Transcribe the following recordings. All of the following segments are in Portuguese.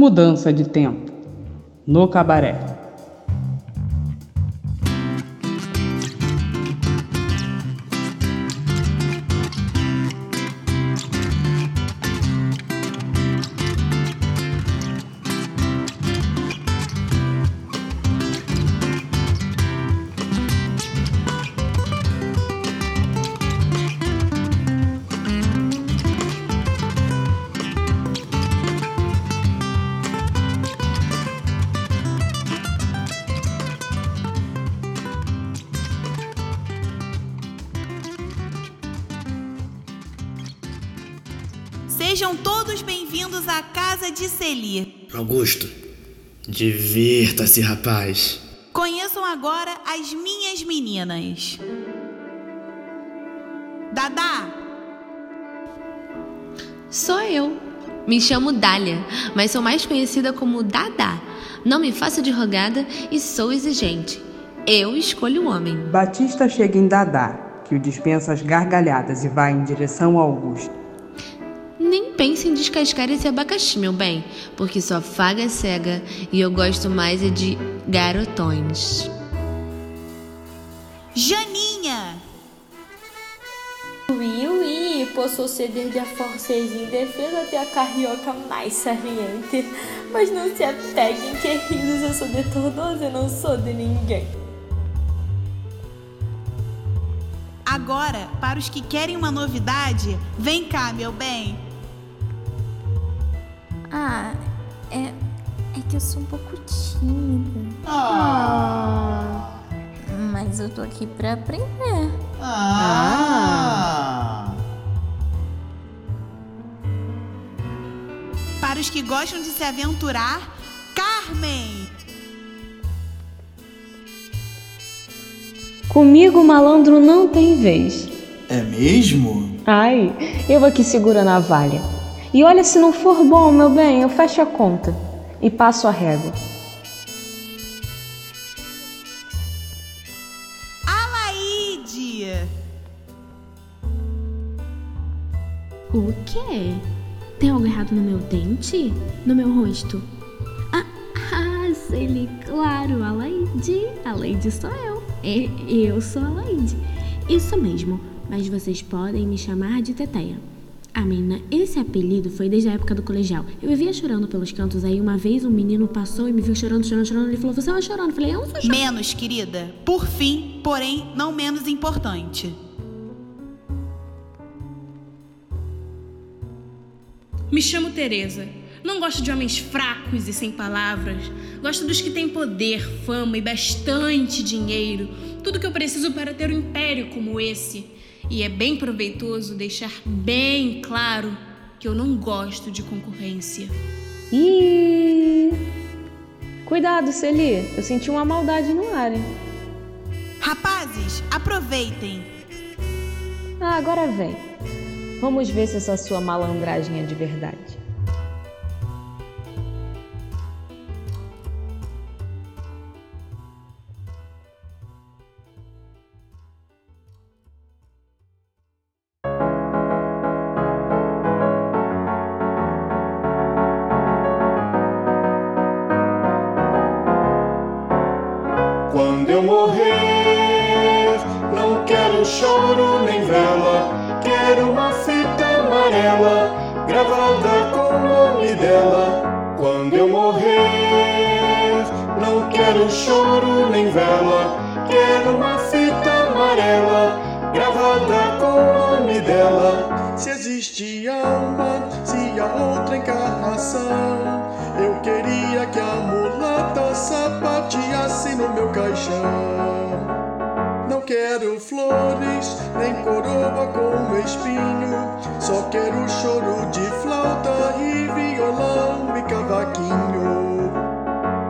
Mudança de tempo. No cabaré. Sejam todos bem-vindos à casa de Celi. Augusto, divirta-se, rapaz. Conheçam agora as minhas meninas. Dadá, Sou eu. Me chamo Dália, mas sou mais conhecida como Dadá. Não me faço de rogada e sou exigente. Eu escolho o homem. Batista chega em Dadá, que o dispensa as gargalhadas e vai em direção ao Augusto. Pense em descascar esse abacaxi, meu bem, porque sua faga é cega e eu gosto mais é de garotões. Janinha, Oui, oui, posso ceder de forças indefesa até a carioca mais saliente. Mas não se apeguem, queridos, eu sou de todos e não sou de ninguém. agora, para os que querem uma novidade, vem cá, meu bem. Ah, é. É que eu sou um pouco tímida. Mas eu tô aqui pra aprender. Para os que gostam de se aventurar, Carmen. Comigo o malandro não tem vez. É mesmo? Ai, eu aqui seguro a navalha. E olha, se não for bom, meu bem, eu fecho a conta e passo a régua. Alaide. O quê? Tem algo errado no meu dente? No meu rosto? Ah, ah sei lhe, claro, a Lady. A Lady sou eu. Eu sou a Lady. Isso mesmo, mas vocês podem me chamar de Teteia. Ah, menina, esse apelido foi desde a época do colegial. Eu vivia chorando pelos cantos, aí uma vez um menino passou e me viu chorando, chorando, chorando. Ele falou, você é uma chorando. Eu falei, eu não sou chorando. Menos, querida. Por fim, porém não menos importante. Me chamo Teresa. Não gosto de homens fracos e sem palavras. Gosto dos que têm poder, fama e bastante dinheiro. Tudo que eu preciso para ter um império como esse. E é bem proveitoso deixar bem claro que eu não gosto de concorrência. Ih! Cuidado, Celi. Eu senti uma maldade no ar, hein? Rapazes, aproveitem. Ah, agora vem. Vamos ver se essa sua malandragem é de verdade. Amarela gravada com o nome dela. Quando eu morrer, não quero choro nem vela, quero uma fita amarela gravada com o nome dela. Se existe alma, se há outra encarnação, eu queria que a mulata sapateasse no meu caixão. Quero flores, nem coroa com espinho. Só quero choro de flauta e violão e cavaquinho.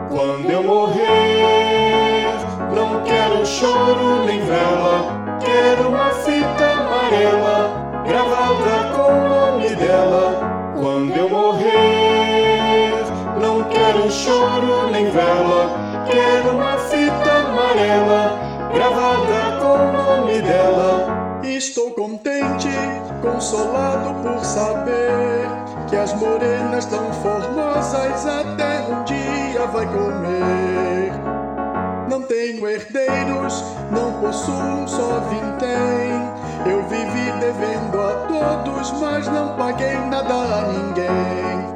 Quando eu morrer, não quero choro nem vela. Quero uma fita amarela gravada com o nome dela. Quando eu morrer, não quero choro nem vela. Contente, consolado por saber que as morenas tão formosas até um dia vai comer. Não tenho herdeiros, não possuo, só vintém. Eu vivi devendo a todos, mas não paguei nada a ninguém.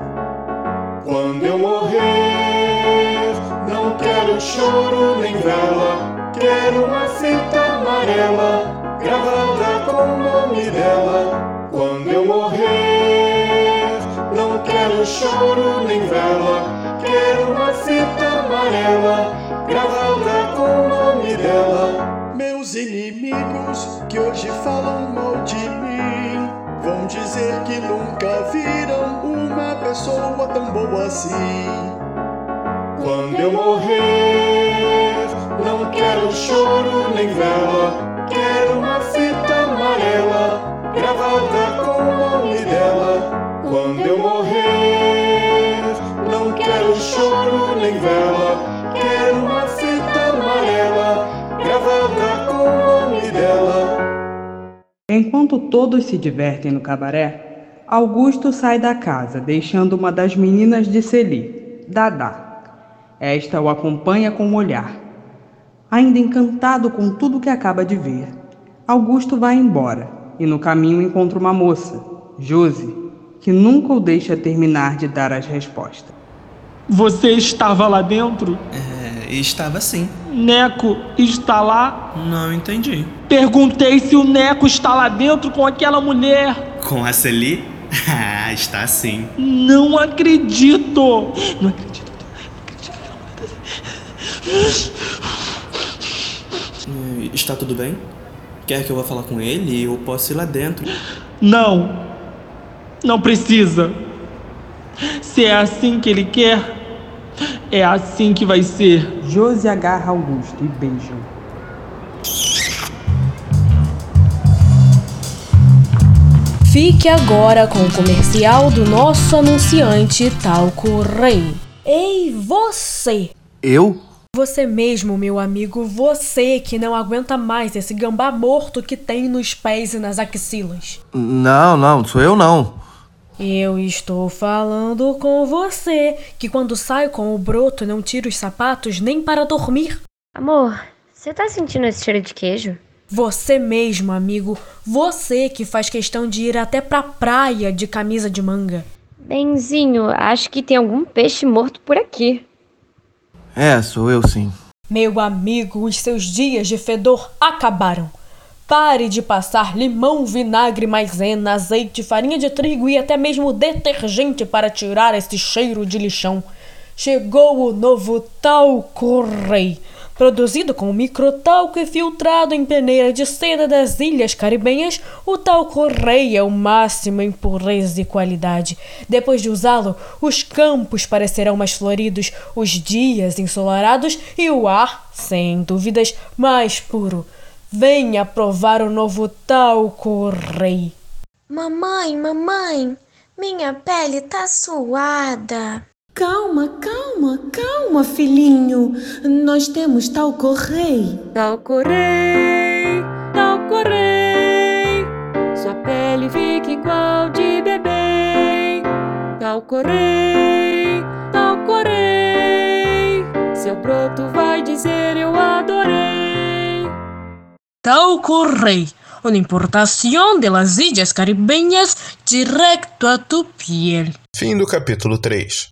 Quando eu morrer, não quero choro nem vela, quero uma fita amarela gravada com o nome dela. Quando eu morrer, não quero choro nem vela, quero uma fita amarela gravada com o nome dela. Meus inimigos que hoje falam mal de mim vão dizer que nunca viram uma pessoa tão boa assim. Quando eu morrer, não quero choro nem vela, quero uma fita amarela gravada com o nome dela. Quando eu morrer, não quero choro nem vela, quero uma fita amarela gravada com o nome dela. Enquanto todos se divertem no cabaré, Augusto sai da casa, deixando uma das meninas de Celi, Dadá. Esta o acompanha com um olhar. Ainda encantado com tudo que acaba de ver, Augusto vai embora e no caminho encontra uma moça, Josi, que nunca o deixa terminar de dar as respostas. Você estava lá dentro? É, estava sim. Neco está lá? Não entendi. Perguntei se o Neco está lá dentro com aquela mulher. Com a Celi? Ah, está sim. Não acredito! Não acredito. Eh, Está tudo bem? Quer que eu vá falar com ele? Eu posso ir lá dentro. Não. Não precisa. Se é assim que ele quer, é assim que vai ser. Josi agarra Augusto e beijam. Fique agora com o comercial do nosso anunciante Talco Rei. Ei, você! Eu? Você mesmo, meu amigo, você que não aguenta mais esse gambá morto que tem nos pés e nas axilas. Não, não, sou eu não. Eu estou falando com você, que quando sai com o broto não tira os sapatos nem para dormir. Amor, você tá sentindo esse cheiro de queijo? Você mesmo, amigo, você que faz questão de ir até pra praia de camisa de manga. Benzinho, acho que tem algum peixe morto por aqui. É, sou eu sim. Meu amigo, os seus dias de fedor acabaram. Pare de passar limão, vinagre, maisena, azeite, farinha de trigo e até mesmo detergente para tirar esse cheiro de lixão. Chegou o novo Talco Rei, produzido com microtalco e filtrado em peneira de seda das Ilhas Caribenhas. O Talco Rei é o máximo em pureza e qualidade. Depois de usá-lo, os campos parecerão mais floridos, os dias ensolarados e o ar, sem dúvidas, mais puro. Venha provar o novo talco rei. Mamãe, mamãe, minha pele tá suada. Calma, calma, calma, filhinho. Nós temos talco rei. Talco rei, talco rei. Sua pele fica igual de bebê. Talco rei, talco rei. Seu broto vai dizer eu adorei. Talco Rei, una importación de las Ilhas Caribeñas directo a tu piel. Fim do capítulo 3.